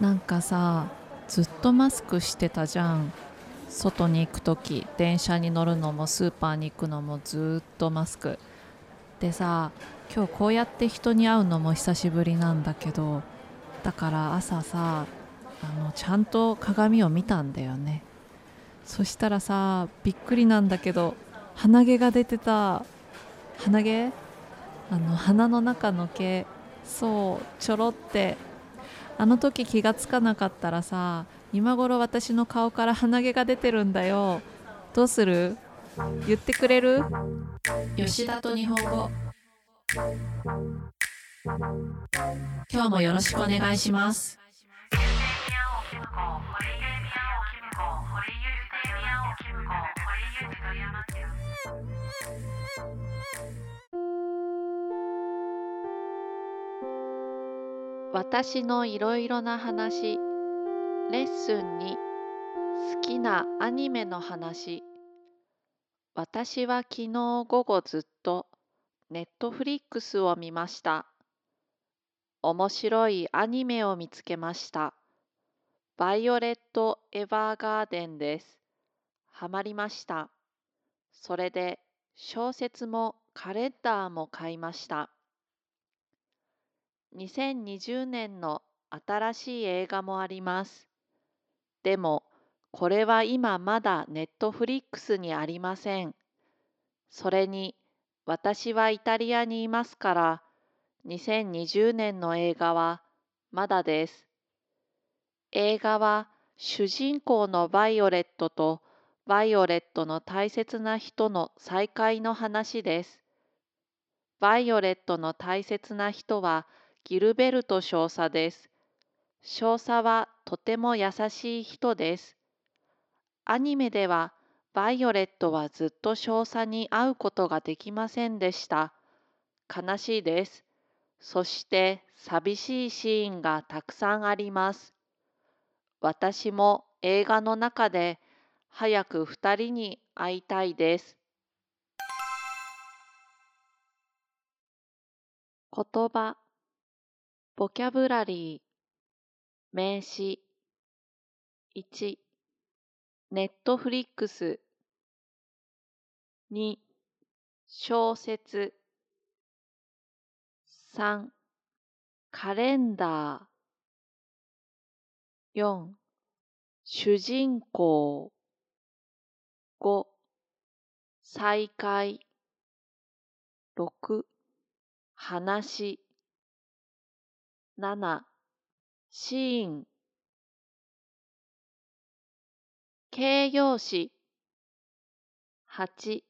なんかさずっとマスクしてたじゃん。外に行く時電車に乗るのもスーパーに行くのもずっとマスク。でさ今日こうやって人に会うのも久しぶりなんだけどだから朝さあのちゃんと鏡を見たんだよね。そしたらさびっくりなんだけど鼻毛が出てた。鼻毛？あの鼻の中の毛そうちょろってあの時気がつかなかったらさ今頃私の顔から鼻毛が出てるんだよ。どうする？言ってくれる？吉田と日本語。今日もよろしくお願いします。私のいろいろな話レッスンに好きなアニメの話。私は昨日午後ずっとネットフリックスを見ました。面白いアニメを見つけました。バイオレット・エヴァーガーデンです。ハマりました。それで小説もカレンダーも買いました。2020年の新しい映画もあります。でも、これは今まだネットフリックスにありません。それに、私はイタリアにいますから、2020年の映画はまだです。映画は主人公のバイオレットとバイオレットの大切な人の再会の話です。バイオレットの大切な人はギルベルト少佐です。少佐はとても優しい人です。アニメではバイオレットはずっと少佐に会うことができませんでした。悲しいです。そして寂しいシーンがたくさんあります。私も映画の中で早く二人に会いたいです。言葉ボキャブラリー名詞1ネットフリックス2小説3カレンダー4主人公5再会6話7シーン形容詞。8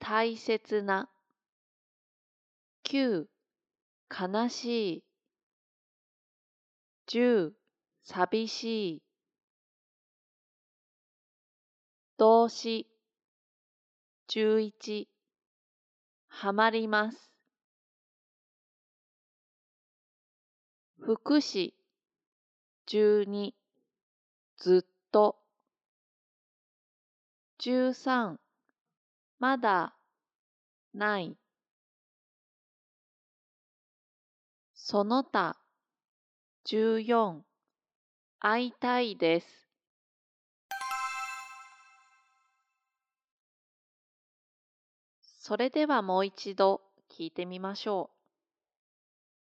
大切な。9悲しい。10寂しい。動詞。11はまります。福祉12ずっと13まだないその他14会いたいですそれではもう一度聞いてみましょう。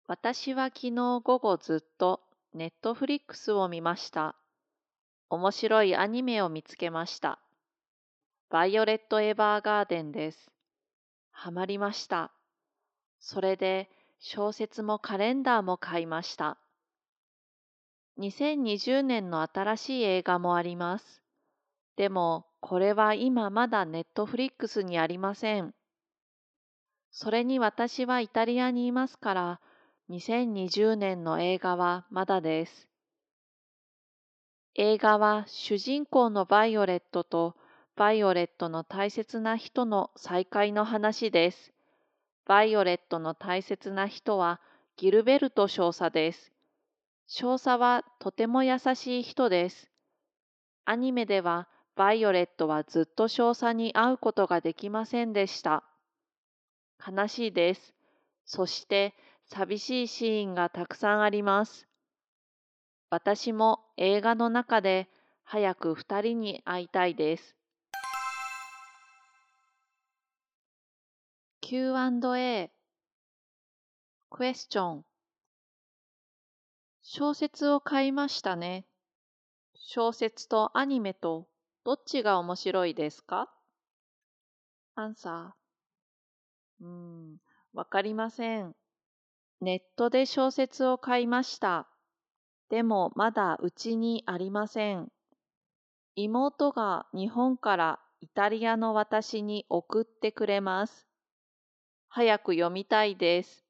私は昨日午後ずっとネットフリックスを見ました。面白いアニメを見つけました。バイオレット・エヴァーガーデンです。ハマりました。それで小説もカレンダーも買いました。2020年の新しい映画もあります。でも、これは今まだネットフリックスにありません。それに私はイタリアにいますから、2020年の映画はまだです。映画は主人公のバイオレットとバイオレットの大切な人の再会の話です。バイオレットの大切な人はギルベルト少佐です。少佐はとても優しい人です。アニメではバイオレットはずっと少佐に会うことができませんでした。悲しいです。そして寂しいシーンがたくさんあります。私も映画の中で早く二人に会いたいです。Q&A クエスチョン小説を買いましたね。小説とアニメとどっちが面白いですか？アンサー。うーん、わかりません。ネットで小説を買いました。でもまだうちにありません。妹が日本からイタリアの私に送ってくれます。早く読みたいです。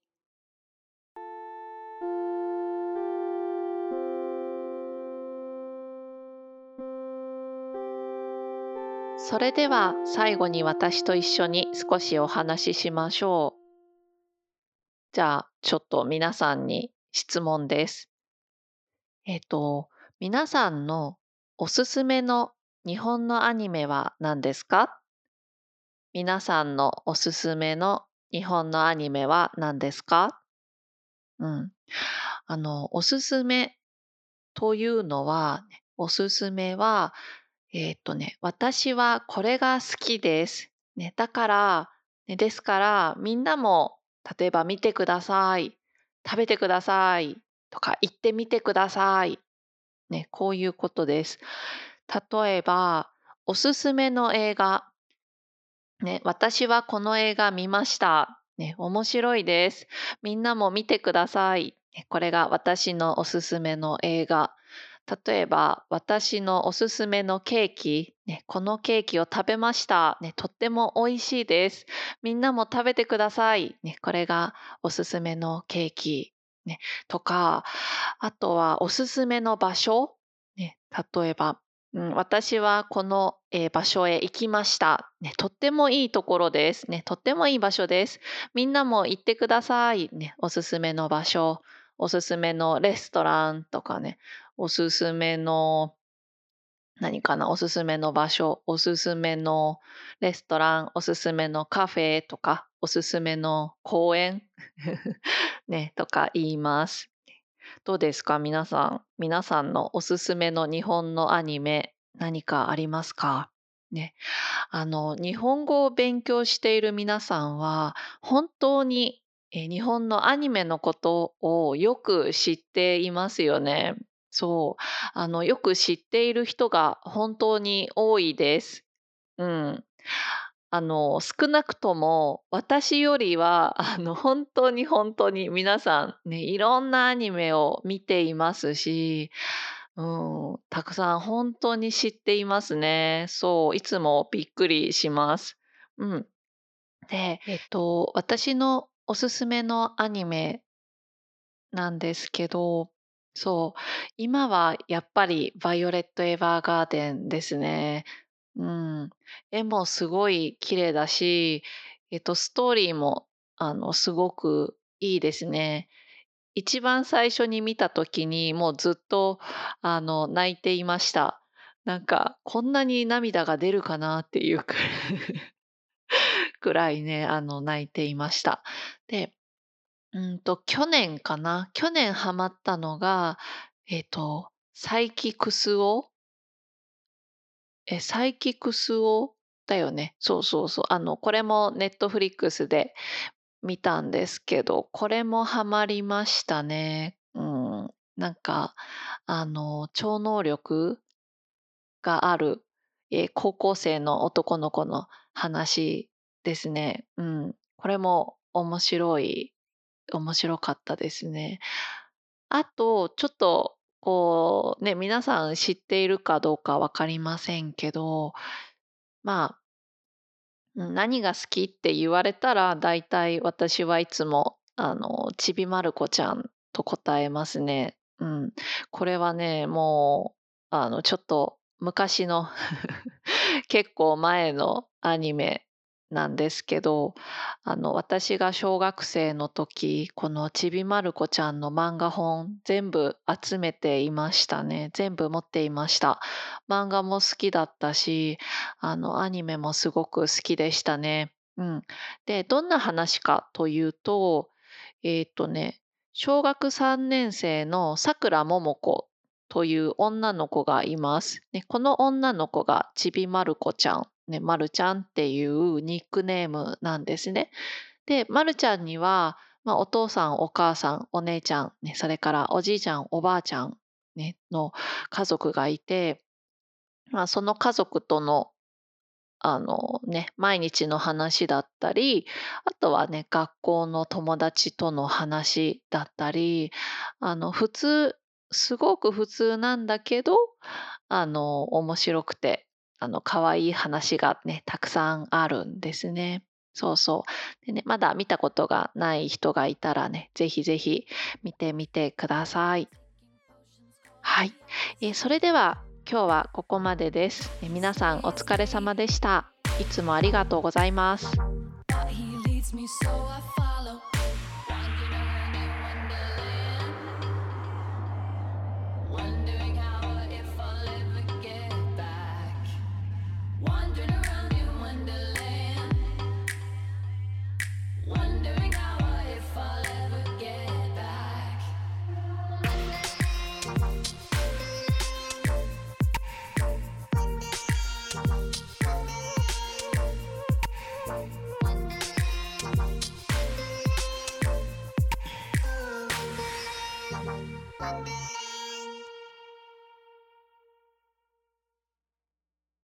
それでは最後に私と一緒に少しお話ししましょう。じゃあちょっと皆さんに質問です。えっ、と、皆さんのおすすめの日本のアニメは何ですか？皆さんのおすすめの日本のアニメは何ですか？うん。あの、おすすめというのは、おすすめは、えっ、とね、私はこれが好きです。ね、だから、ね、ですから、みんなも、例えば見てください。食べてください。とか、行ってみてください。ね、こういうことです。例えば、おすすめの映画。ね、私はこの映画見ました。ね、面白いです。みんなも見てください。これが私のおすすめの映画。例えば、私のおすすめのケーキ、ね、このケーキを食べました、ね。とっても美味しいです。みんなも食べてください。ね、これがおすすめのケーキ。ね、とか、あとはおすすめの場所。ね、例えば、うん、私はこの、えー、場所へ行きました、ね。とってもいいところです、ね。とってもいい場所です。みんなも行ってください。ね、おすすめの場所、おすすめのレストランとかね、おすすめの何かな、おすすめの場所、おすすめのレストラン、おすすめのカフェとか、おすすめの公園 ね、とか言います。どうですか皆さん。皆さんのおすすめの日本のアニメ何かありますか？ね。あの、日本語を勉強している皆さんは本当にえ日本のアニメのことをよく知っていますよね。そう。あの、よく知っている人が本当に多いです。うん。あの、少なくとも私よりは、あの、本当に本当に皆さんね、いろんなアニメを見ていますし、うん、たくさん本当に知っていますね。そう、いつもびっくりします。うん。で、えっと、私のおすすめのアニメなんですけど、そう、今はやっぱりバイオレット・エヴァーガーデンですね。うん。絵もすごい綺麗だし、えっと、ストーリーも、あの、すごくいいですね。一番最初に見た時に、もうずっと、あの、泣いていました。なんか、こんなに涙が出るかなっていうくらいくらいね、あの、泣いていました。で、うんと、去年かな？去年ハマったのが、えっと、サイキクスオえ、サイキクスオだよね。そうそうそう。あの、これもネットフリックスで見たんですけど、これもハマりましたね。うん。なんか、あの、超能力がある、え、高校生の男の子の話ですね。うん。これも面白い面白かったですね。あと、ちょっとこう、ね、皆さん知っているかどうか分かりませんけど、まあ、何が好きって言われたら、だいたい私はいつも、あの、ちびまる子ちゃんと答えますね。うん。これはね、もう、あの、ちょっと昔の 結構前のアニメなんですけど、あの、私が小学生の時、このちびまる子ちゃんの漫画本全部集めていましたね。全部持っていました。漫画も好きだったし、あの、アニメもすごく好きでしたね。うん。で、どんな話かというと、えっとね、小学3年生のさくらももこという女の子がいます。ね、この女の子がちびまる子ちゃん、ね、まるちゃんっていうニックネームなんですね。で、まるちゃんには、まあ、お父さん、お母さん、お姉ちゃん、ね、それからおじいちゃん、おばあちゃん、ね、の家族がいて、まあ、その家族とのあのね、毎日の話だったり、あとはね、学校の友達との話だったり、あの、普通、すごく普通なんだけど、あの、面白くて、あの、可愛い話がね、たくさんあるんですね。そうそう。でね、まだ見たことがない人がいたらね、ぜひぜひ見てみてください。はい。えー、それでは今日はここまでです。えー、皆さんお疲れ様でした。いつもありがとうございます。